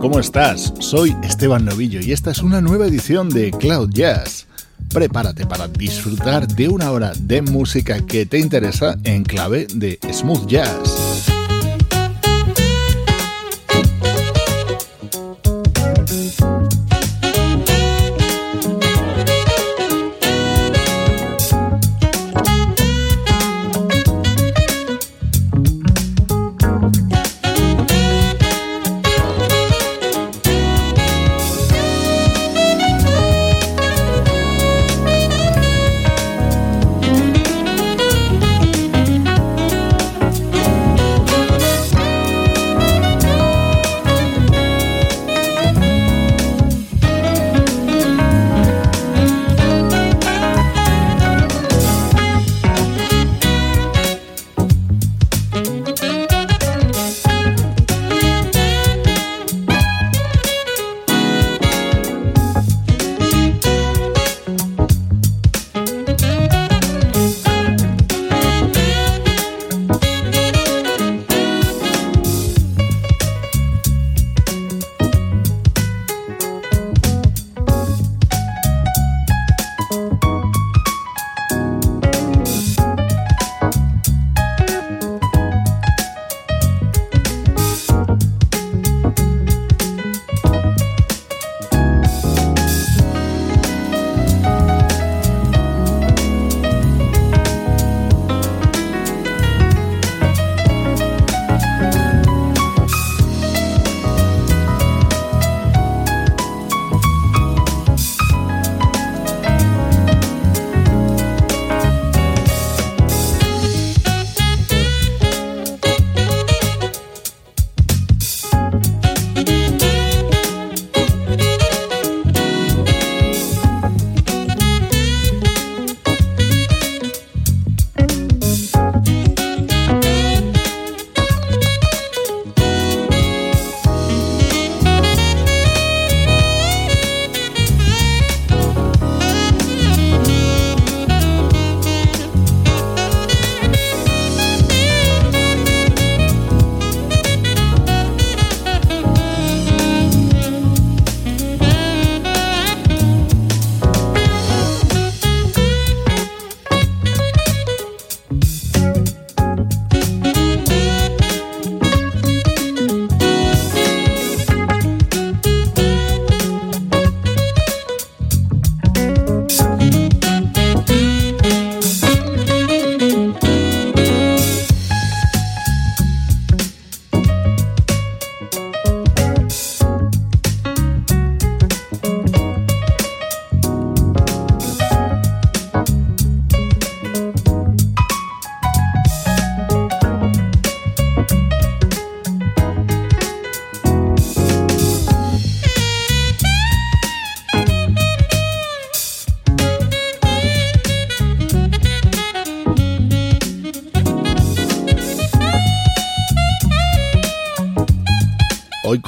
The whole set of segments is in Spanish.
¿Cómo estás? Soy Esteban Novillo y esta es una nueva edición de Cloud Jazz. Prepárate para disfrutar de una hora de música que te interesa en clave de smooth jazz.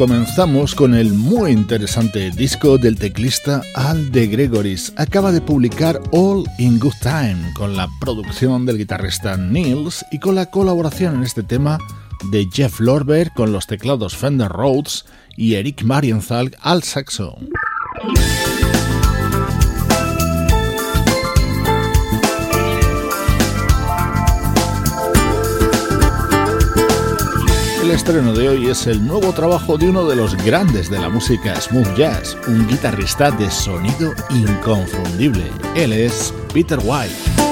Comenzamos con el muy interesante disco del teclista Al de Gregoris. Acaba de publicar All in Good Time con la producción del guitarrista Nils y con la colaboración en este tema de Jeff Lorber con los teclados Fender Rhodes y Eric Marienthal al saxo. El estreno de hoy es el nuevo trabajo de uno de los grandes de la música smooth jazz, un guitarrista de sonido inconfundible. Él es Peter White.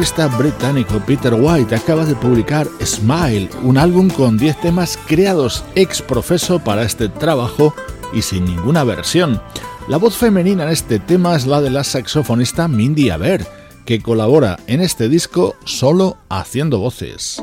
guitarrista británico Peter White acaba de publicar Smile, un álbum con 10 temas creados ex profeso para este trabajo y sin ninguna versión. La voz femenina en este tema es la de la saxofonista Mindy Aber, que colabora en este disco solo haciendo voces.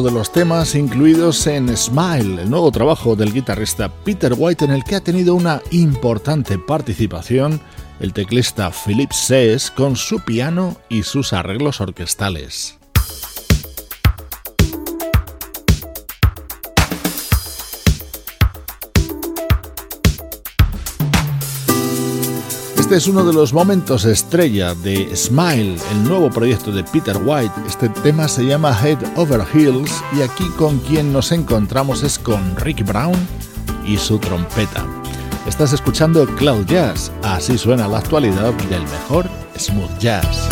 De los temas incluidos en Smile, el nuevo trabajo del guitarrista Peter White en el que ha tenido una importante participación el teclista Philip Sess con su piano y sus arreglos orquestales. Este es uno de los momentos estrella de Smile, el nuevo proyecto de Peter White. Este tema se llama Head Over Heels y aquí con quien nos encontramos es con Rick Brown y su trompeta. Estás escuchando Cloud Jazz, así suena la actualidad del mejor smooth jazz.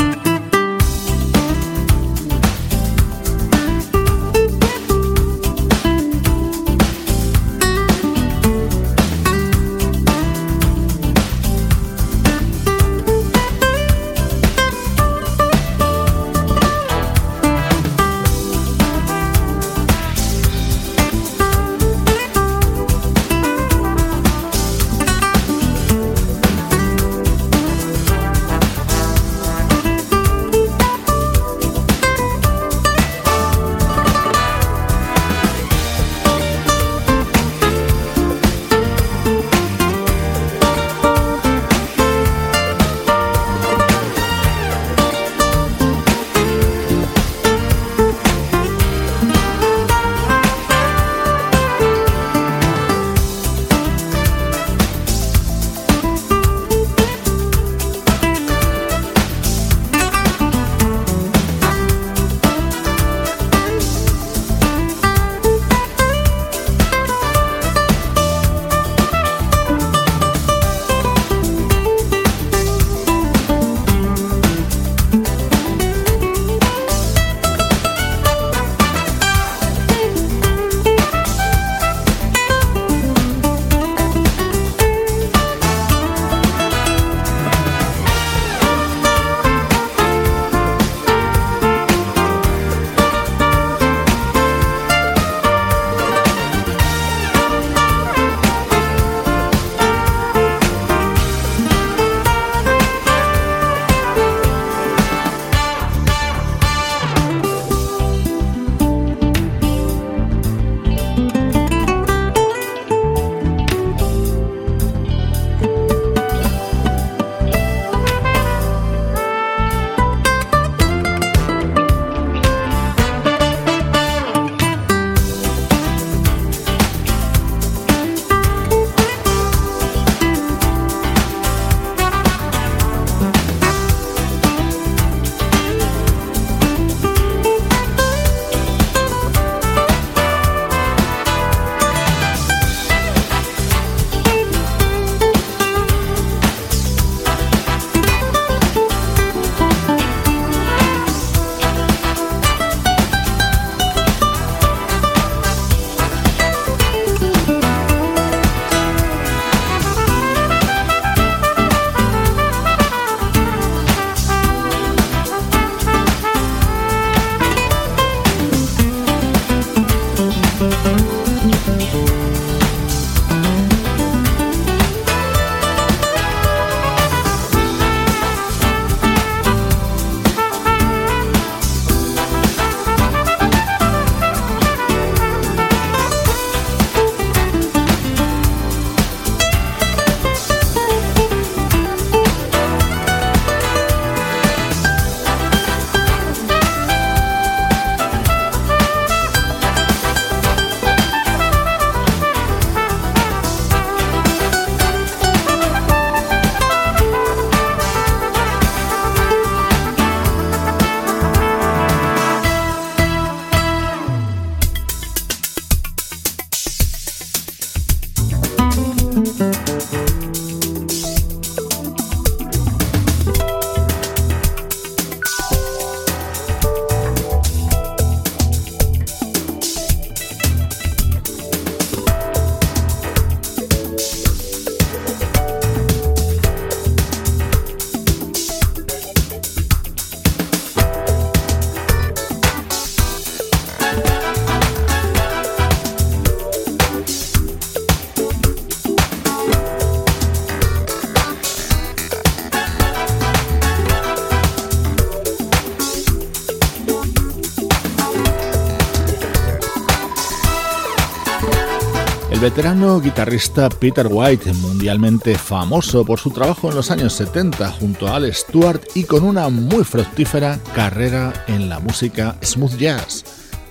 Veterano guitarrista Peter White, mundialmente famoso por su trabajo en los años 70 junto a Al Stewart y con una muy fructífera carrera en la música smooth jazz,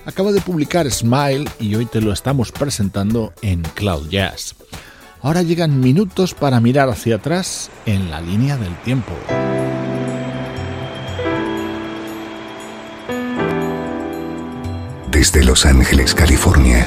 acaba de publicar Smile y hoy te lo estamos presentando en Cloud Jazz. Ahora llegan minutos para mirar hacia atrás en la línea del tiempo. Desde Los Ángeles, California.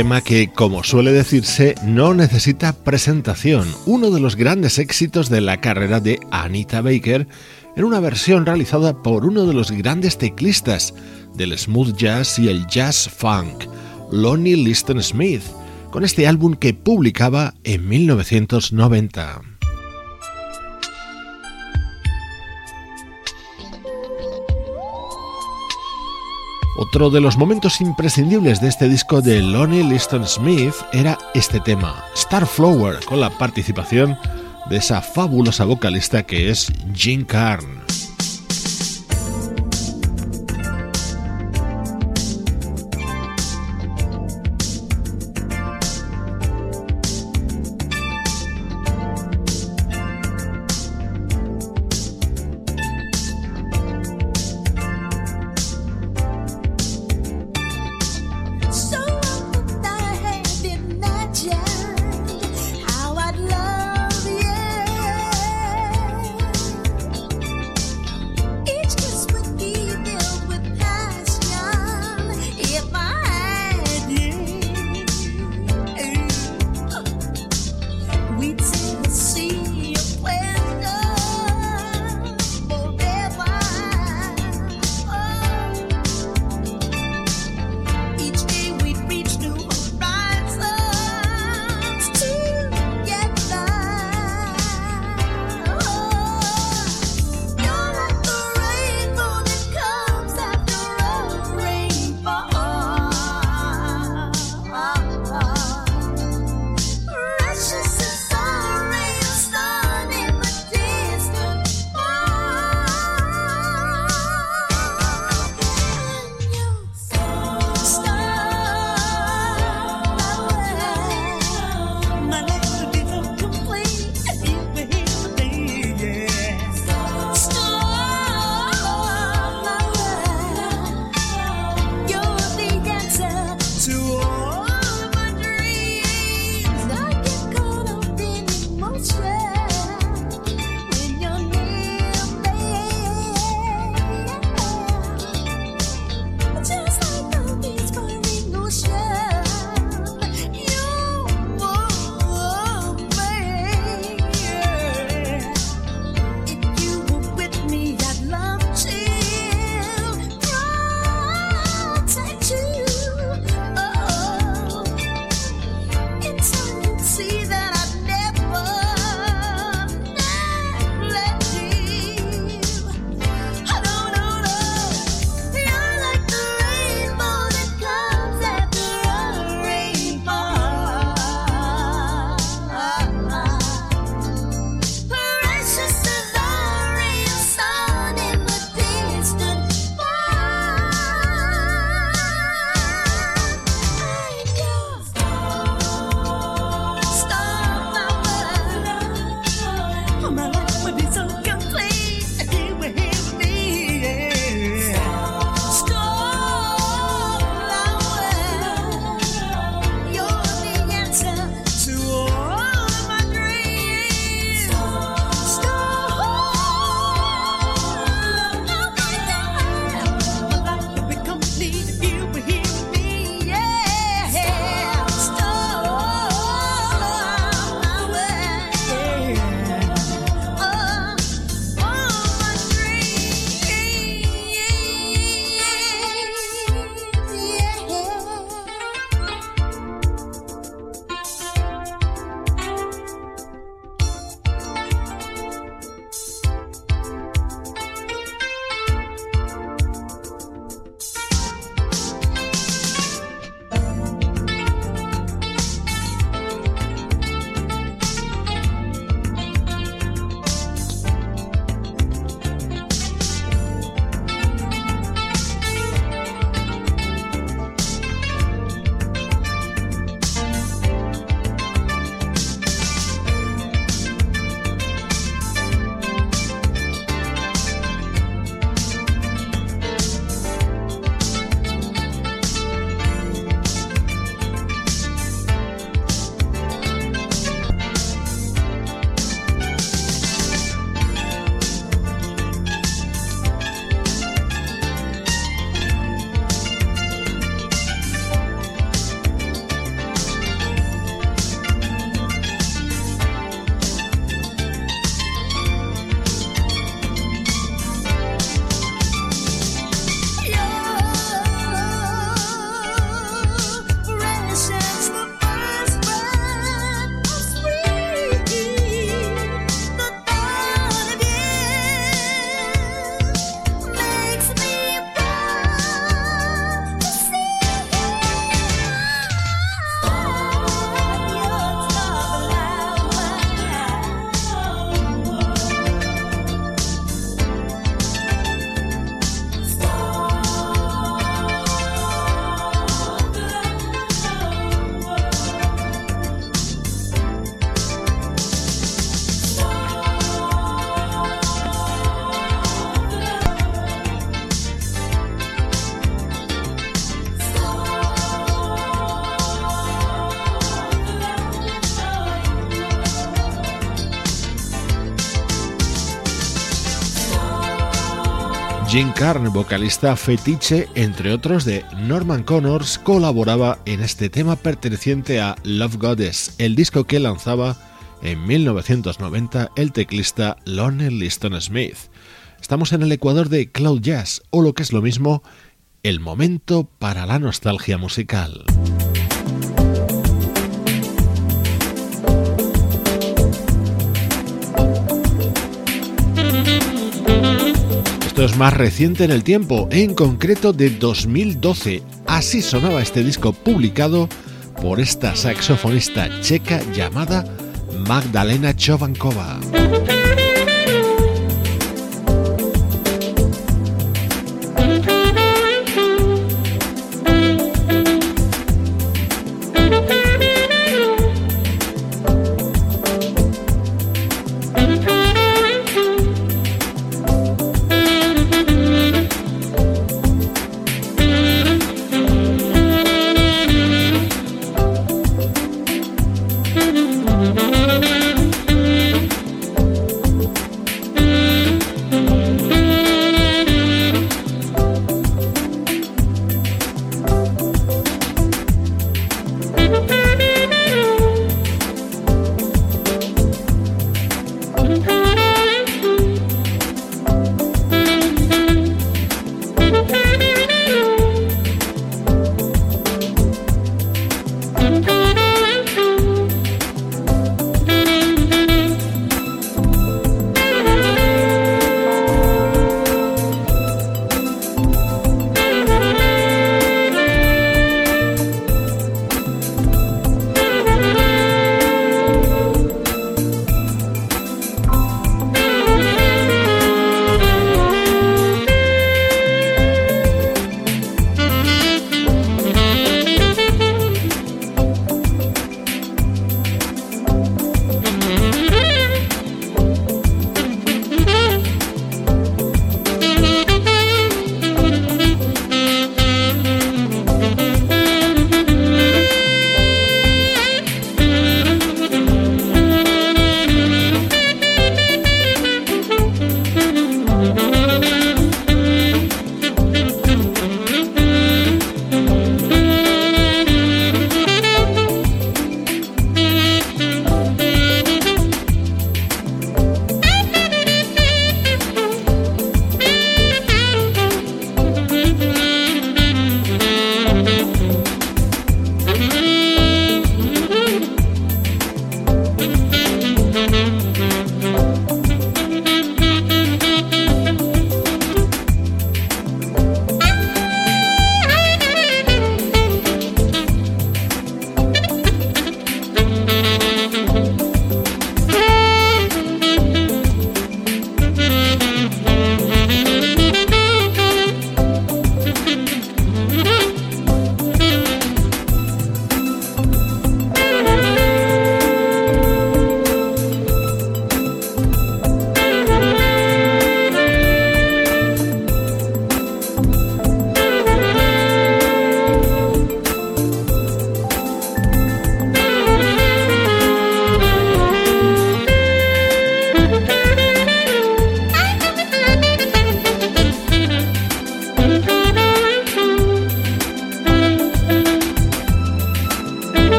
Tema que, como suele decirse, no necesita presentación, uno de los grandes éxitos de la carrera de Anita Baker, en una versión realizada por uno de los grandes teclistas del smooth jazz y el jazz funk, Lonnie Liston Smith, con este álbum que publicaba en 1990. Otro de los momentos imprescindibles de este disco de Lonnie Liston Smith era este tema, Starflower, con la participación de esa fabulosa vocalista que es Jean Carn. Jim Carn, vocalista fetiche, entre otros de Norman Connors, colaboraba en este tema perteneciente a Love Goddess, el disco que lanzaba en 1990 el teclista Lonnie Liston Smith. Estamos en el ecuador de Cloud Jazz, o lo que es lo mismo, el momento para la nostalgia musical. Es más reciente en el tiempo, en concreto de 2012. Así sonaba este disco publicado por esta saxofonista checa llamada Magdalena Chovankova.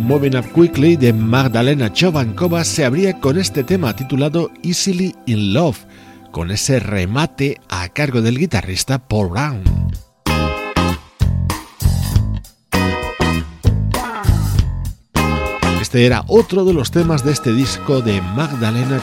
Moving Up Quickly de Magdalena Chovankova se abría con este tema titulado Easily in Love, con ese remate a cargo del guitarrista Paul Brown. Este era otro de los temas de este disco de Magdalena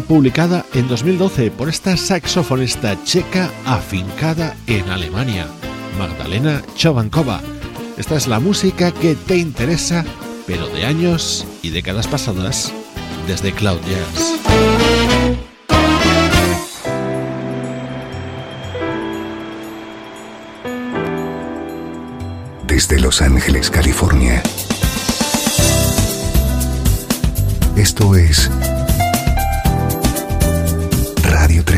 Publicada en 2012 por esta saxofonista checa afincada en Alemania, Magdalena Chovankova. Esta es la música que te interesa, pero de años y décadas pasadas, desde Cloud Jazz. Desde Los Ángeles, California. Esto es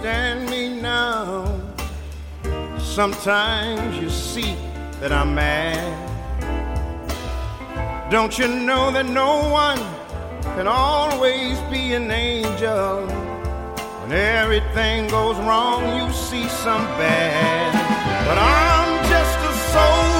Understand me now. Sometimes you see that I'm mad. Don't you know that no one can always be an angel? When everything goes wrong, you see some bad. But I'm just a soul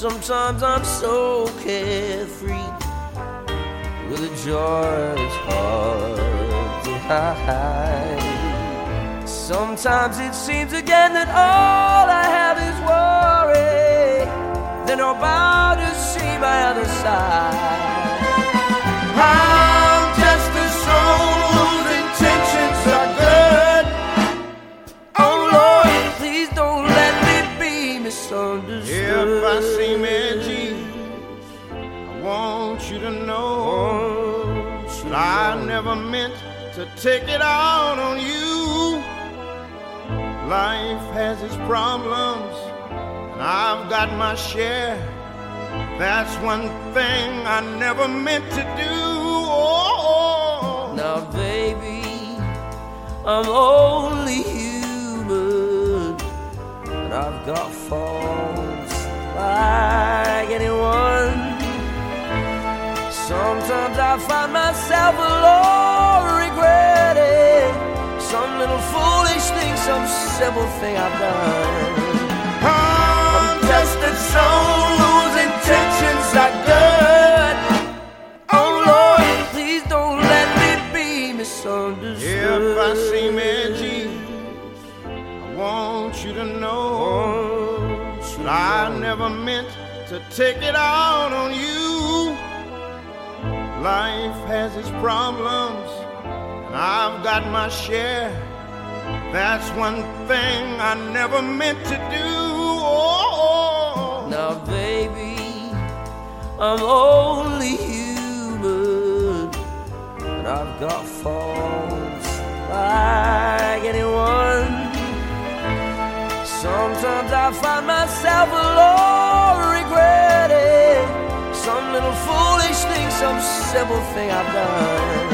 sometimes I'm so carefree with a joy that's hard to hide. Sometimes it seems again that all I have is worry. Then I'm about to see my other side. I'm never meant to take it out on you. Life has its problems, and I've got my share. That's one thing I never meant to do. Oh, Now, baby, I'm only human, and I've got faults like anyone. Sometimes I find myself alone, regretting some little foolish thing, some simple thing I've done. I'm Just a soul whose intentions are good. Oh Lord, please don't let me be misunderstood. If I seem edgy, I want you to know that I never meant to take it out on you. Life has its problems, and I've got my share. That's one thing I never meant to do. Oh, Now, baby, I'm only human, and I've got faults like anyone. Sometimes I find myself alone, regretting some little foolish thing, some simple thing I've done.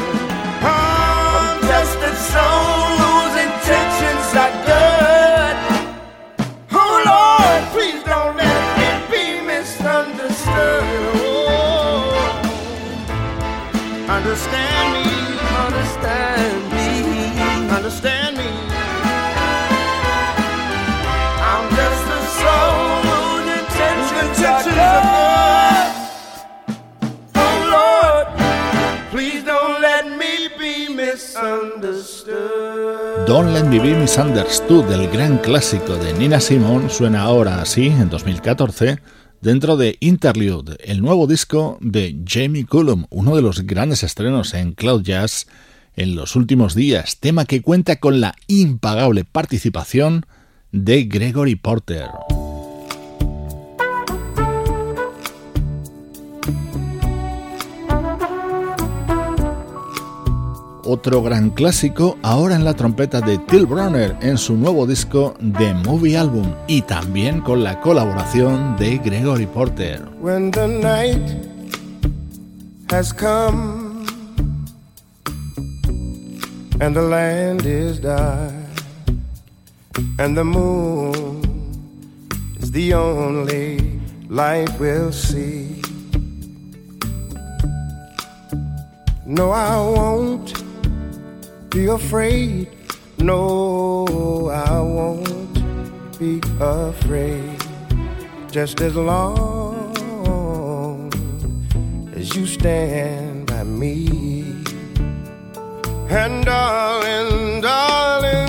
I'm Just a soul whose intentions are good. Oh Lord, please don't let me be misunderstood. Oh, Understand Don't Let Me Be Misunderstood, el gran clásico de Nina Simone, suena ahora así, en 2014, dentro de Interlude, el nuevo disco de Jamie Cullum, uno de los grandes estrenos en Cloud Jazz en los últimos días, tema que cuenta con la impagable participación de Gregory Porter. Otro gran clásico ahora en la trompeta de Till Brunner en su nuevo disco The Movie Album y también con la colaboración de Gregory Porter. When the night has come and the land is dark and the moon is the only light we'll see. No, I won't be afraid. No, I won't be afraid. Just as long as you stand by me. And darling, darling,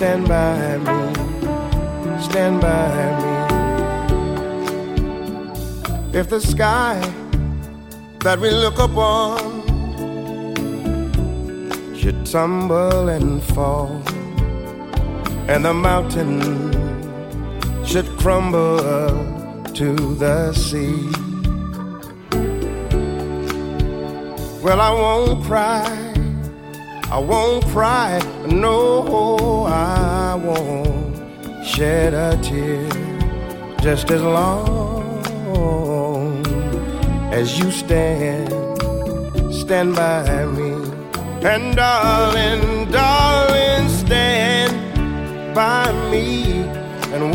stand by me. Stand by me. If the sky that we look upon should tumble and fall, and the mountain should crumble to the sea. Well, I won't cry, I won't cry, no, I won't shed a tear just as long as you stand, stand by me. And darling, darling, stand by me. And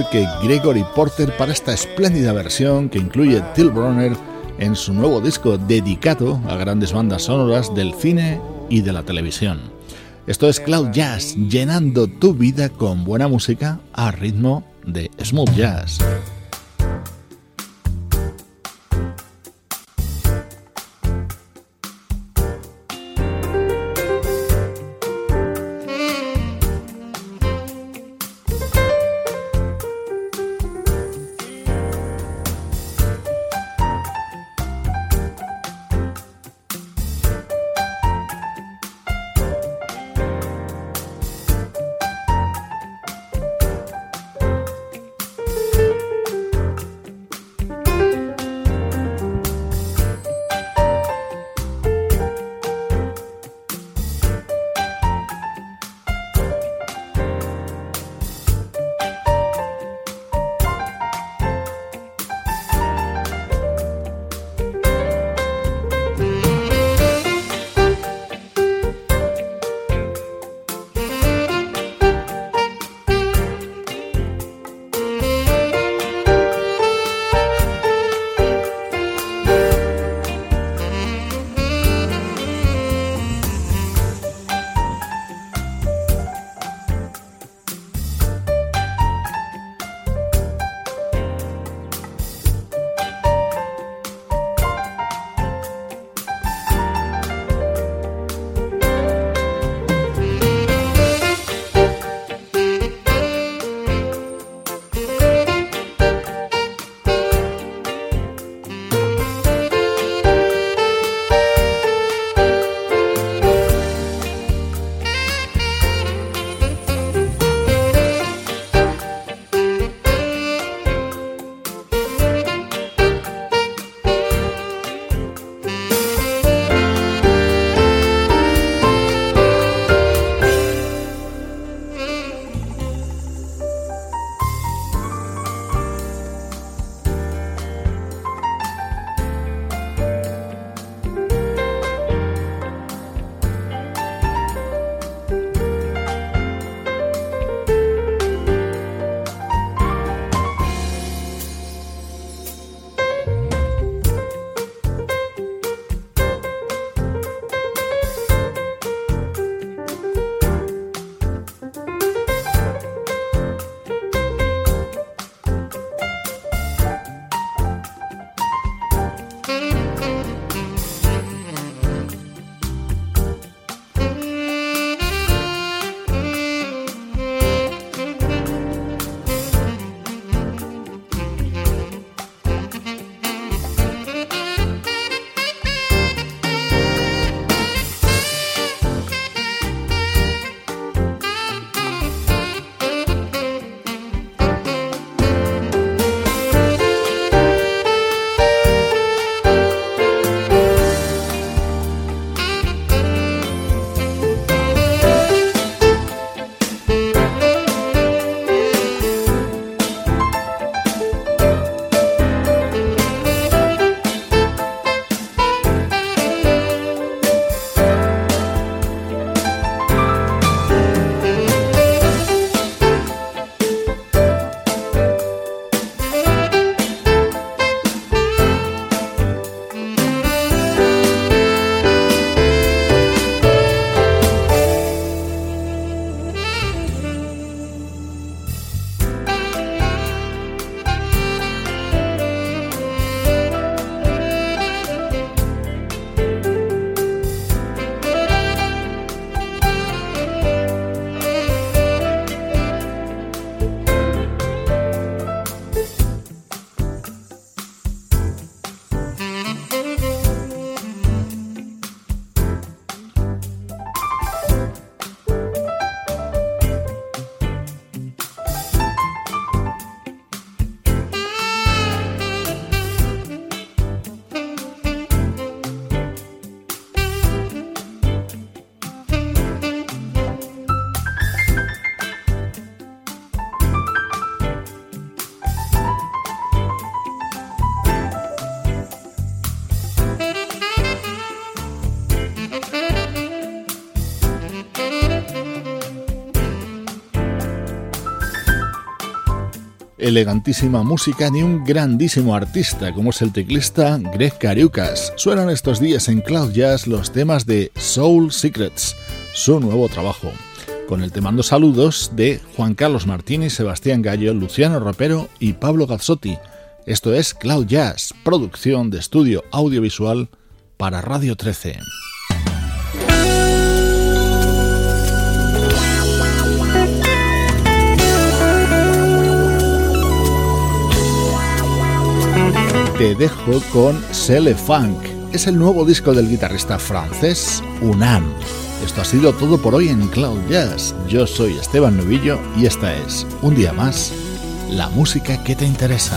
Que Gregory Porter para esta espléndida versión que incluye Till Bronner en su nuevo disco dedicado a grandes bandas sonoras del cine y de la televisión. Esto es Cloud Jazz, llenando tu vida con buena música a ritmo de smooth jazz. Elegantísima música de un grandísimo artista como es el teclista Greg Cariucas. Suenan estos días en Cloud Jazz los temas de Soul Secrets, su nuevo trabajo. Con el te mando saludos de Juan Carlos Martínez, Sebastián Gallo, Luciano Ropero y Pablo Gazzotti. Esto es Cloud Jazz, producción de estudio audiovisual para Radio 13. Te dejo con Cele Funk. Es el nuevo disco del guitarrista francés Unam. Esto ha sido todo por hoy en Cloud Jazz. Yo soy Esteban Novillo y esta es, un día más, la música que te interesa.